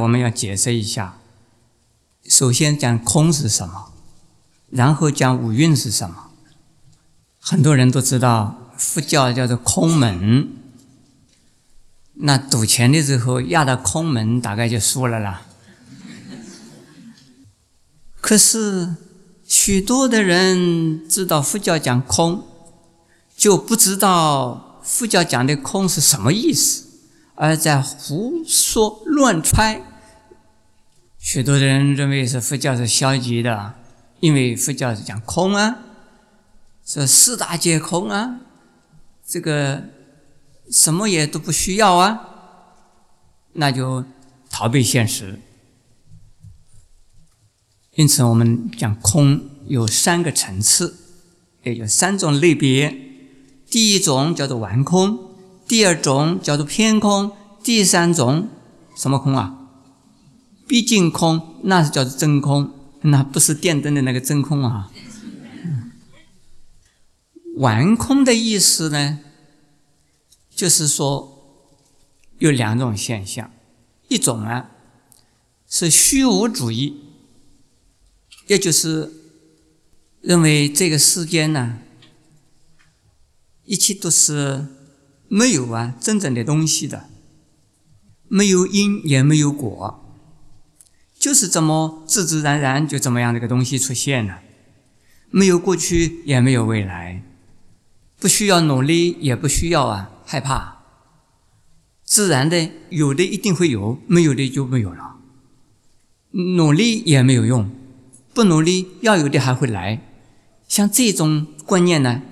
我们要解释一下。首先讲空是什么，然后讲五蕴是什么。很多人都知道佛教叫做空门，那赌钱的时候压到空门，大概就输了啦。可是许多的人知道佛教讲空，就不知道佛教讲的空是什么意思，而在胡说乱揣。许多人认为是佛教是消极的，因为佛教是讲空啊，是四大皆空啊，这个什么也都不需要啊，那就逃避现实。因此，我们讲空有三个层次，也有三种类别。第一种叫做完空，第二种叫做偏空，第三种什么空啊？毕竟空，那是叫做真空，那不是电灯的那个真空啊。完空的意思呢，就是说有两种现象，一种啊是虚无主义，也就是认为这个世间呢，一切都是没有啊真正的东西的，没有因也没有果。就是这么自自然然就这么样的一个东西出现了，没有过去也没有未来，不需要努力也不需要啊害怕，自然的有的一定会有，没有的就没有了。努力也没有用，不努力要有的还会来。像这种观念呢，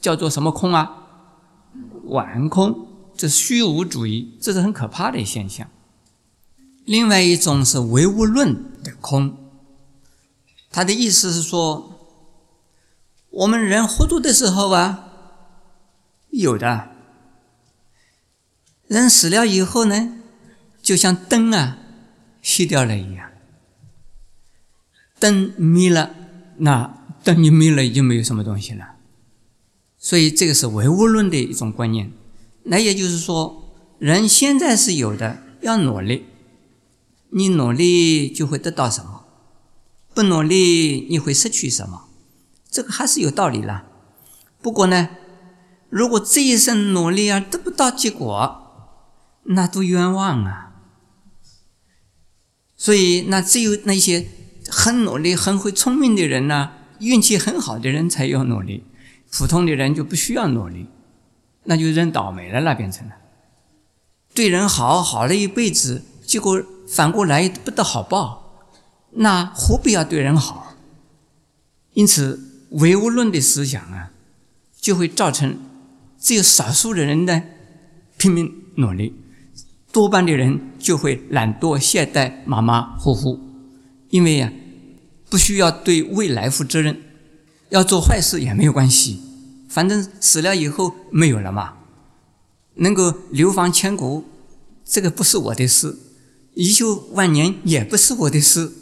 叫做什么空啊？玩空，这是虚无主义，这是很可怕的现象。另外一种是唯物论的空，他的意思是说，我们人活着的时候啊，有的；人死了以后呢，就像灯啊熄掉了一样，灯灭了，那灯一灭了，已经没有什么东西了。所以这个是唯物论的一种观念。那也就是说，人现在是有的，要努力。你努力就会得到什么？不努力你会失去什么？这个还是有道理啦。不过呢，如果这一生努力而得不到结果，那都冤枉啊。所以，那只有那些很努力、很会聪明的人呢，运气很好的人才要努力，普通的人就不需要努力，那就认倒霉了，那变成了对人好好了一辈子，结果。反过来不得好报，那何必要对人好？因此，唯物论的思想啊，就会造成只有少数的人呢拼命努力，多半的人就会懒惰、懈怠、马马虎虎。因为呀，不需要对未来负责任，要做坏事也没有关系，反正死了以后没有了嘛，能够流芳千古，这个不是我的事。遗臭万年也不是我的事，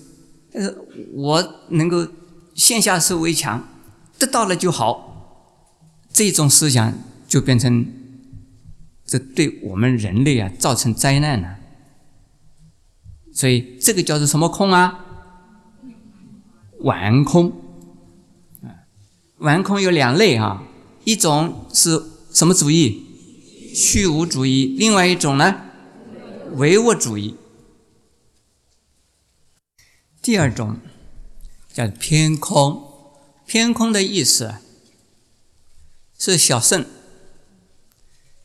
呃，我能够线下受为强，得到了就好，这种思想就变成，这对我们人类啊造成灾难了。所以这个叫做什么空啊？完空，啊，完空有两类啊，一种是什么主义？虚无主义，另外一种呢？唯物主义。第二种叫偏空，偏空的意思是小圣，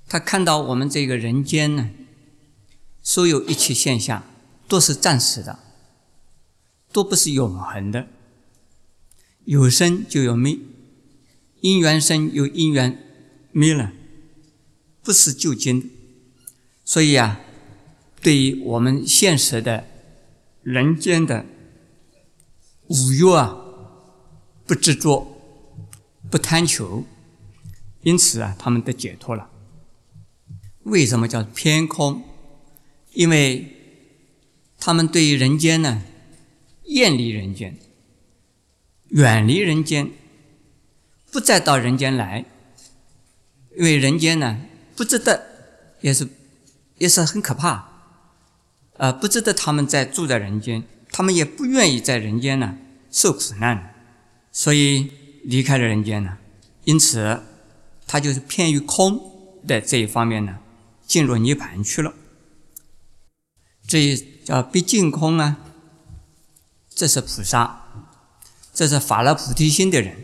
他看到我们这个人间呢，所有一切现象都是暂时的，都不是永恒的，有生就有灭，因缘生有因缘灭了，不是就今。所以啊，对于我们现实的人间的。五欲啊，不执着，不贪求，因此啊，他们得解脱了。为什么叫偏空？因为他们对于人间呢，厌离人间，远离人间，不再到人间来。因为人间呢，不值得，也是也是很可怕，呃，不值得他们再住在人间，他们也不愿意在人间呢受苦难，所以离开了人间呢。因此，他就是偏于空的这一方面呢，进入涅盘去了。这叫毕竟空啊，这是菩萨，这是发了菩提心的人。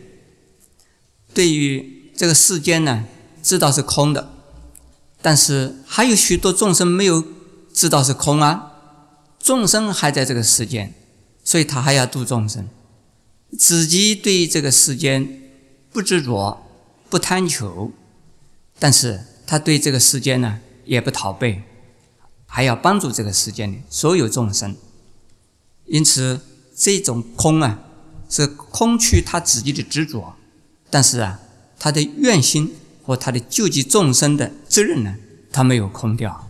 对于这个世间呢，知道是空的，但是还有许多众生没有知道是空啊。众生还在这个世间，所以他还要度众生。自己对这个世间不执着、不贪求，但是他对这个世间呢也不逃避，还要帮助这个世间的所有众生。因此，这种空啊，是空去他自己的执着，但是啊，他的愿心和他的救济众生的责任呢，他没有空掉。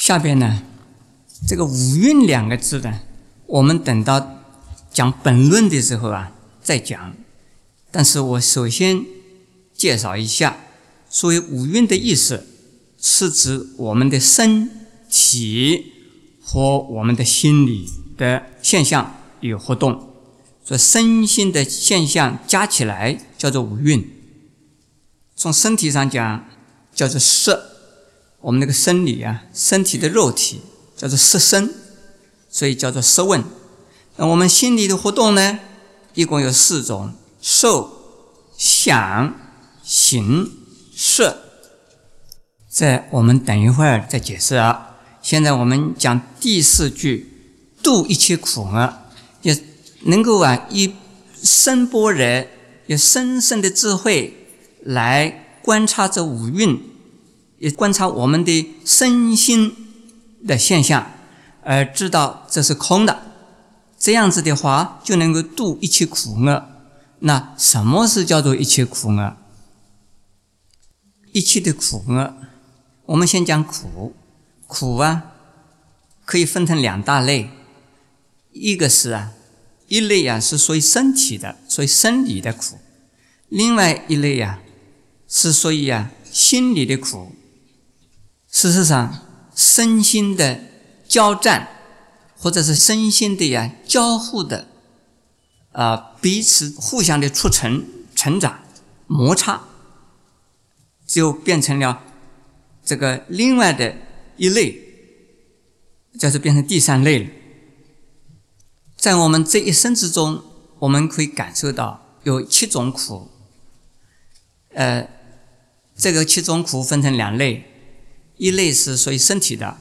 下边呢，这个“五蕴”两个字呢，我们等到讲本论的时候啊再讲。但是我首先介绍一下，所谓“五蕴”的意思，是指我们的身体和我们的心理的现象与活动，所以身心的现象加起来叫做五蕴。从身体上讲，叫做色。我们那个生理啊，身体的肉体叫做色身，所以叫做色问。那我们心理的活动呢，一共有四种：受、想、行、识。这我们等一会儿再解释啊。现在我们讲第四句：度一切苦厄，也能够啊以深般人、有深深的智慧来观察这五蕴。也观察我们的身心的现象，而知道这是空的，这样子的话就能够度一切苦厄。那什么是叫做一切苦厄？一切的苦厄，我们先讲苦。苦啊，可以分成两大类，一个是啊，一类啊是属于身体的，属于生理的苦；另外一类呀是属于啊心理的苦。事实上，身心的交战，或者是身心的呀交互的，啊，彼此互相的促成、成长、摩擦，就变成了这个另外的一类，就是变成第三类了。在我们这一生之中，我们可以感受到有七种苦，呃，这个七种苦分成两类。一类是属于身体的，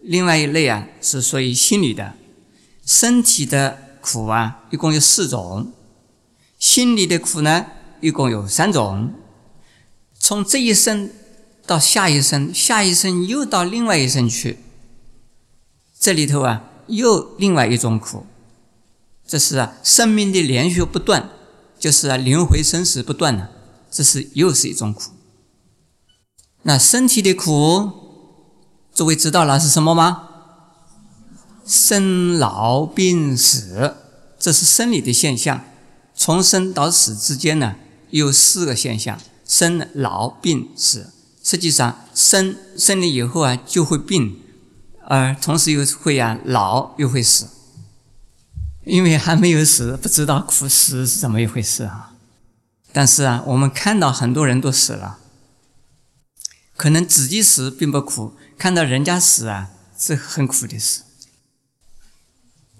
另外一类啊是属于心理的。身体的苦啊，一共有四种；心理的苦呢，一共有三种。从这一生到下一生，下一生又到另外一生去，这里头啊又另外一种苦。这是啊生命的连续不断，就是啊轮回生死不断呢，这是又是一种苦。那身体的苦。诸位知道了是什么吗？生老病死，这是生理的现象。从生到死之间呢，有四个现象：生、老、病、死。实际上，生生了以后啊，就会病，而同时又会啊老，又会死。因为还没有死，不知道苦死是怎么一回事啊。但是啊，我们看到很多人都死了，可能自己死并不苦。看到人家死啊，是很苦的事。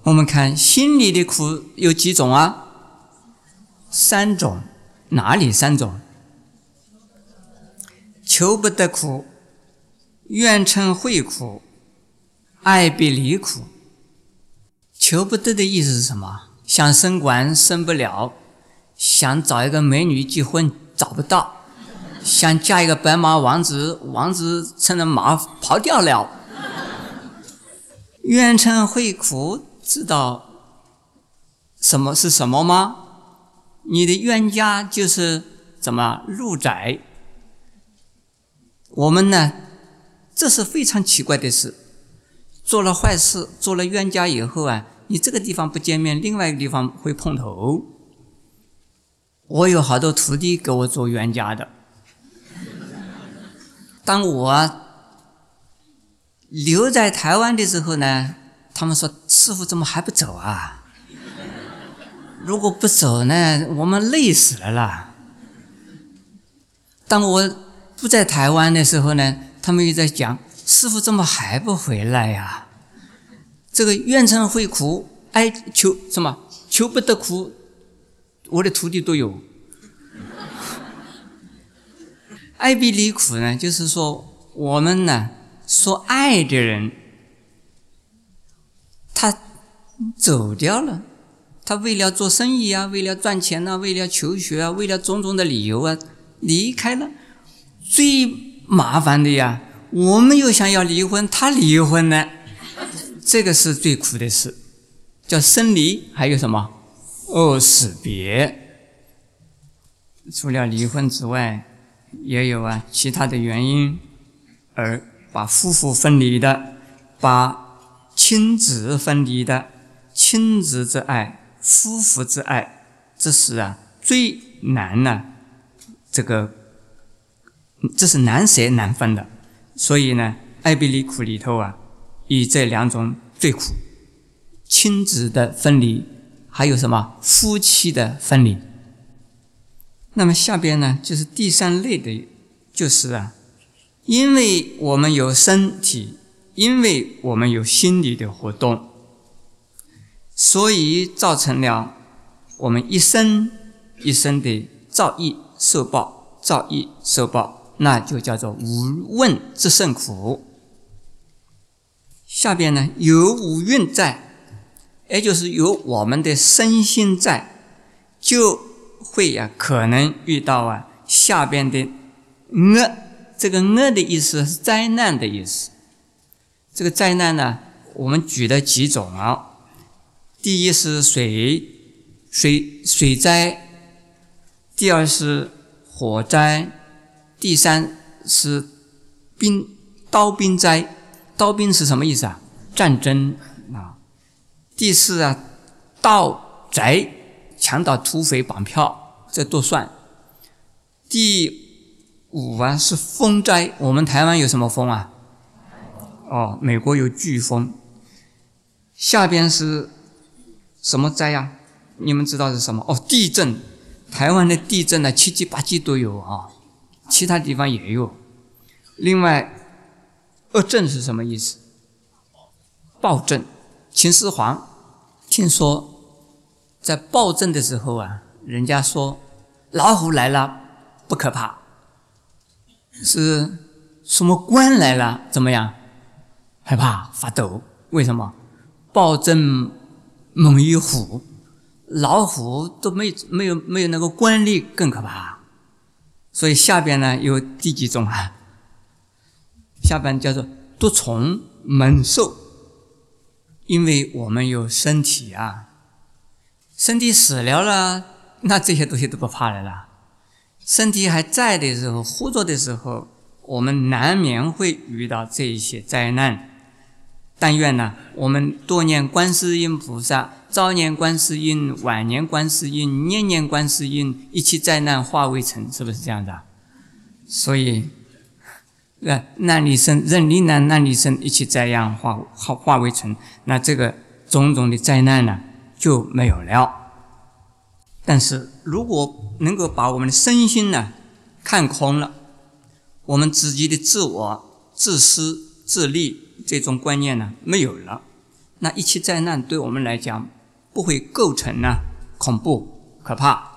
我们看心里的苦有几种啊？三种，哪里三种？求不得苦、怨嗔会苦、爱别离苦。求不得的意思是什么？想升官升不了，想找一个美女结婚找不到。想嫁一个白马王子，王子乘着马跑掉了。怨嗔会苦，知道什么是什么吗？你的冤家就是怎么入宅？我们呢，这是非常奇怪的事。做了坏事，做了冤家以后啊，你这个地方不见面，另外一个地方会碰头。我有好多徒弟给我做冤家的。当我留在台湾的时候呢，他们说：“师傅怎么还不走啊？如果不走呢，我们累死了啦。”当我不在台湾的时候呢，他们又在讲：“师傅怎么还不回来呀？”这个愿成会苦，哀求什么？求不得苦，我的徒弟都有。爱别离苦呢，就是说我们呢所爱的人，他走掉了，他为了做生意啊，为了赚钱啊，为了求学啊，为了种种的理由啊，离开了。最麻烦的呀，我们又想要离婚，他离婚了，这个是最苦的事，叫生离，还有什么？哦，死别。除了离婚之外。也有啊，其他的原因，而把夫妇分离的，把亲子分离的，亲子之爱，夫妇之爱，这是啊最难呢。这个，这是难舍难分的。所以呢，爱别离苦里头啊，以这两种最苦：亲子的分离，还有什么夫妻的分离。那么下边呢，就是第三类的，就是啊，因为我们有身体，因为我们有心理的活动，所以造成了我们一生一生的造业受报，造业受报，那就叫做无问之甚苦。下边呢，有五蕴在，也就是有我们的身心在，就。会呀，可能遇到啊下边的厄，这个厄的意思是灾难的意思。这个灾难呢，我们举了几种啊。第一是水水水灾，第二是火灾，第三是兵刀兵灾。刀兵是什么意思啊？战争啊。第四啊，盗贼。强盗、土匪、绑票，这都算。第五啊是风灾，我们台湾有什么风啊？哦，美国有飓风。下边是什么灾呀？你们知道是什么？哦，地震。台湾的地震呢，七级八级都有啊，其他地方也有。另外，恶震是什么意思？暴震。秦始皇听说。在暴政的时候啊，人家说老虎来了不可怕，是什么官来了怎么样？害怕发抖？为什么？暴政猛于虎，老虎都没没有没有那个官吏更可怕。所以下边呢有第几种啊？下边叫做毒虫猛兽，因为我们有身体啊。身体死了了，那这些东西都不怕了啦。身体还在的时候，活着的时候，我们难免会遇到这一些灾难。但愿呢，我们多念观世音菩萨，早年观世音，晚年观世音，年年观世音，一切灾难化为尘，是不是这样的？所以，那难离生，人离难，难离生，一切灾殃化化化为尘。那这个种种的灾难呢？就没有了。但是如果能够把我们的身心呢看空了，我们自己的自我、自私、自利这种观念呢没有了，那一切灾难对我们来讲不会构成呢恐怖可怕。